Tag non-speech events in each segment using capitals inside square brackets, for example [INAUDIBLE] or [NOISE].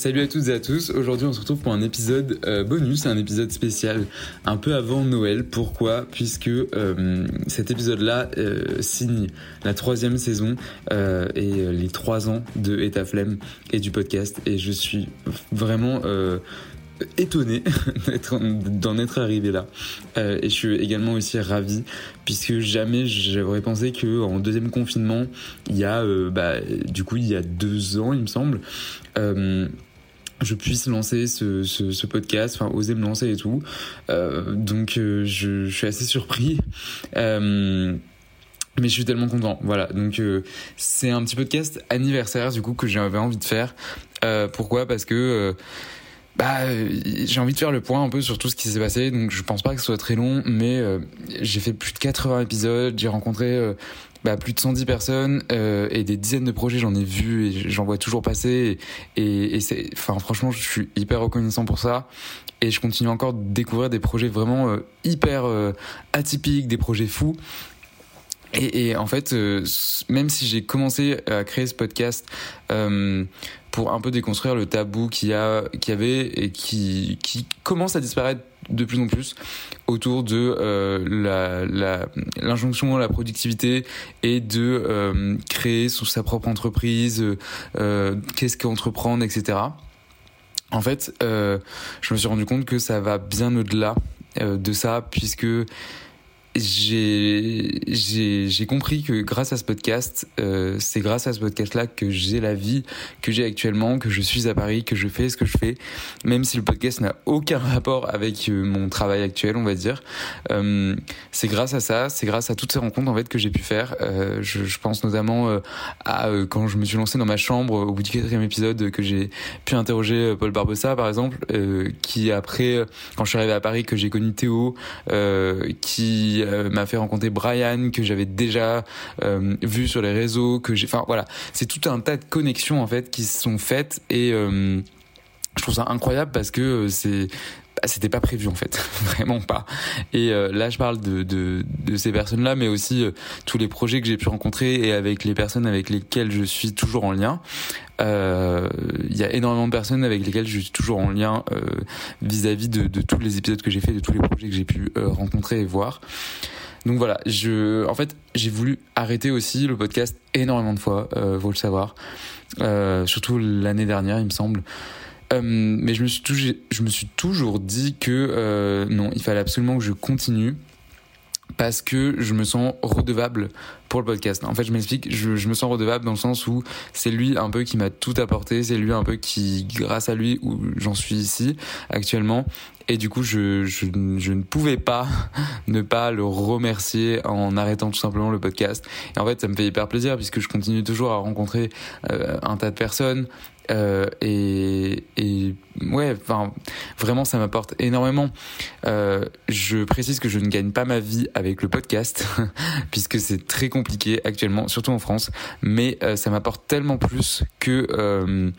Salut à toutes et à tous, aujourd'hui on se retrouve pour un épisode euh, bonus, un épisode spécial, un peu avant Noël. Pourquoi? Puisque euh, cet épisode-là euh, signe la troisième saison et les trois ans de Etaflem et du podcast. Et je suis vraiment étonné [LAUGHS] d'en être arrivé là. et je suis également aussi ravi puisque jamais j'aurais pensé que en deuxième confinement, il y a bah, du coup il y a deux ans il me semble je puisse lancer ce, ce, ce, podcast, enfin oser me lancer et tout. Euh, donc euh, je, je, suis assez surpris. Euh, mais je suis tellement content. Voilà, donc euh, c'est un petit podcast anniversaire du coup que j'avais envie de faire. pourquoi? Parce que bah, j'ai envie de faire le point un peu sur tout ce qui s'est passé. Donc je pense pas que ce soit très long, mais j'ai fait plus de 80 épisodes. J'ai rencontré bah, plus de 110 personnes euh, et des dizaines de projets j'en ai vu et j'en vois toujours passer et, c'est enfin franchement je suis hyper reconnaissant pour ça et je continue encore de découvrir des projets vraiment euh, hyper euh, atypiques des projets fous et, en fait euh, même si j'ai commencé à créer ce podcast pour un peu déconstruire le tabou qu'il y a qu'il y avait et qui qui commence à disparaître de plus en plus autour de euh, la l'injonction à la productivité et de euh, créer sous sa propre entreprise, euh, qu'est-ce qu'entreprendre, etc. En fait, euh, je me suis rendu compte que ça va bien au-delà euh, de ça, puisque j'ai compris que grâce à ce podcast, euh, c'est grâce à ce podcast-là que j'ai la vie que j'ai actuellement, que je suis à Paris, que je fais ce que je fais, même si le podcast n'a aucun rapport avec euh, mon travail actuel, on va dire. Euh, c'est grâce à ça, c'est grâce à toutes ces rencontres en fait que j'ai pu faire. Euh, je, je, pense notamment euh, à euh, quand je me suis lancé dans ma chambre au bout du quatrième épisode que j'ai pu interroger Paul Barbossa par exemple, qui après quand je suis arrivé à Paris que j'ai connu Théo, qui euh, m'a fait rencontrer Brian que j'avais déjà euh, vu sur les réseaux, que j'ai, enfin voilà, c'est tout un tas de connexions en fait qui se sont faites et euh, je trouve ça incroyable parce que c'est c'était pas prévu en fait, [LAUGHS] vraiment pas. Et là, je parle de, de, de ces personnes-là, mais aussi tous les projets que j'ai pu rencontrer et avec les personnes avec lesquelles je suis toujours en lien. Il euh, y a énormément de personnes avec lesquelles je suis toujours en lien vis-à-vis -vis de, de, tous les épisodes que j'ai fait, de tous les projets que j'ai pu rencontrer et voir. Donc voilà, je, en fait, j'ai voulu arrêter aussi le podcast énormément de fois, euh, faut le savoir, euh, surtout l'année dernière, il me semble. Euh, mais je me suis toujours, je me suis toujours dit que euh, non, il fallait absolument que je continue parce que je me sens redevable pour le podcast. En fait, je m'explique, je, me sens redevable dans le sens où c'est lui un peu qui m'a tout apporté, c'est lui un peu qui, grâce à lui, où j'en suis ici actuellement. Et du coup, je, je, ne pouvais pas [LAUGHS] ne pas le remercier en arrêtant tout simplement le podcast. Et en fait, ça me fait hyper plaisir puisque je continue toujours à rencontrer euh, un tas de personnes, et, ouais, enfin, vraiment, ça m'apporte énormément. Euh, je précise que je ne gagne pas ma vie avec le podcast, [LAUGHS] puisque c'est très compliqué actuellement, surtout en France. Mais euh, ça m'apporte tellement plus que euh,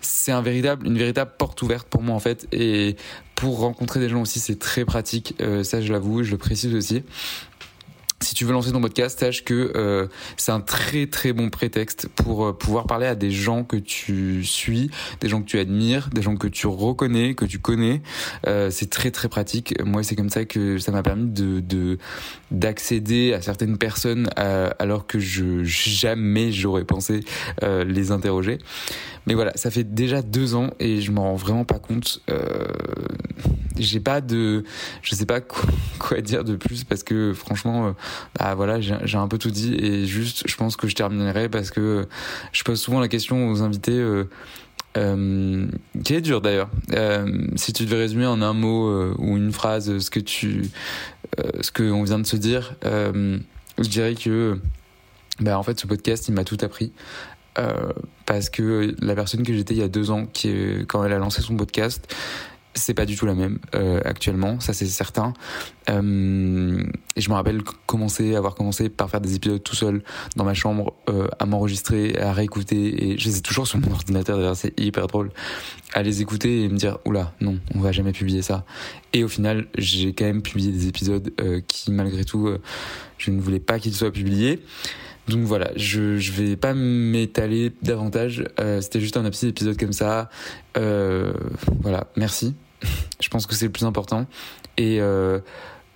c'est un véritable, une véritable porte ouverte pour moi en fait. Et pour rencontrer des gens aussi, c'est très pratique. Ça, je l'avoue, je le précise aussi si tu veux lancer ton podcast, sache que euh, c'est un très très bon prétexte pour euh, pouvoir parler à des gens que tu suis, des gens que tu admires, des gens que tu reconnais, que tu connais. Euh, c'est très très pratique. Moi, c'est comme ça que ça m'a permis de d'accéder à certaines personnes euh, alors que je jamais j'aurais pensé euh, les interroger. Mais voilà, ça fait déjà deux ans et je m'en rends vraiment pas compte. J'ai pas de, je sais pas quoi, dire de plus parce que franchement, bah voilà, j'ai un peu tout dit et juste, je pense que je terminerai parce que je pose souvent la question aux invités. Euh, euh, qui est dur d'ailleurs. Euh, si tu devais résumer en un mot euh, ou une phrase ce que tu, euh, ce que on vient de se dire, je dirais que, bah en fait, ce podcast, il m'a tout appris. parce que la personne que j'étais il y a deux ans, qui quand elle a lancé son podcast, c'est pas du tout la même euh, actuellement, ça c'est certain. Euh, et je me rappelle commencer, avoir commencé par faire des épisodes tout seul dans ma chambre, euh, à m'enregistrer, à réécouter, et je les ai toujours sur mon [LAUGHS] ordinateur. D'ailleurs, c'est hyper drôle à les écouter et me dire oula, non, on va jamais publier ça. Et au final, j'ai quand même publié des épisodes euh, qui, malgré tout, euh, je ne voulais pas qu'ils soient publiés. Donc voilà, je, je vais pas m'étaler davantage. Euh, C'était juste un petit épisode comme ça. Euh, voilà, merci. [LAUGHS] je pense que c'est le plus important. Et euh,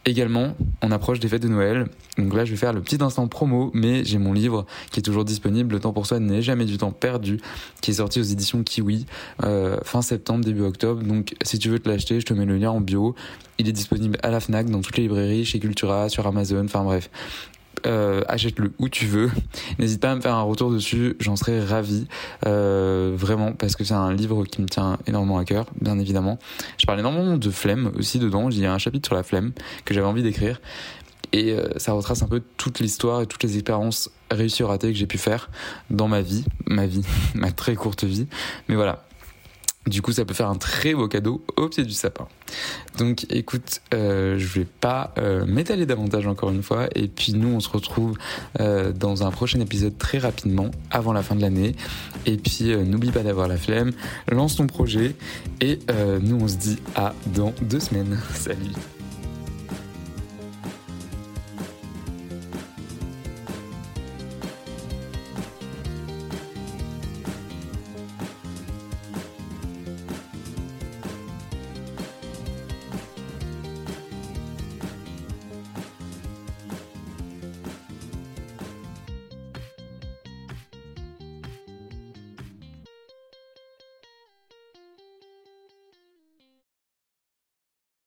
également, on approche des fêtes de Noël. Donc là, je vais faire le petit instant promo, mais j'ai mon livre qui est toujours disponible. Le temps pour soi n'est jamais du temps perdu, qui est sorti aux éditions Kiwi euh, fin septembre, début octobre. Donc si tu veux te l'acheter, je te mets le lien en bio. Il est disponible à la Fnac, dans toutes les librairies, chez Cultura, sur Amazon. Enfin bref, euh, achète-le où tu veux. [LAUGHS] N'hésite pas à me faire un retour dessus, j'en serais ravi, euh, vraiment, parce que c'est un livre qui me tient énormément à cœur, bien évidemment. Je parle énormément de flemme aussi dedans, il y a un chapitre sur la flemme que j'avais envie d'écrire. Et euh, ça retrace un peu toute l'histoire et toutes les expériences réussies ou ratées que j'ai pu faire dans ma vie, ma vie, [LAUGHS] ma très courte vie. Mais voilà, du coup, ça peut faire un très beau cadeau au pied du sapin. Donc, écoute, euh, je vais pas euh, m'étaler davantage encore une fois. Et puis, nous, on se retrouve euh, dans un prochain épisode très rapidement, avant la fin de l'année. Et puis, n'oublie pas d'avoir la flemme, lance ton projet. Et nous, on se dit à dans deux semaines. [LAUGHS] Salut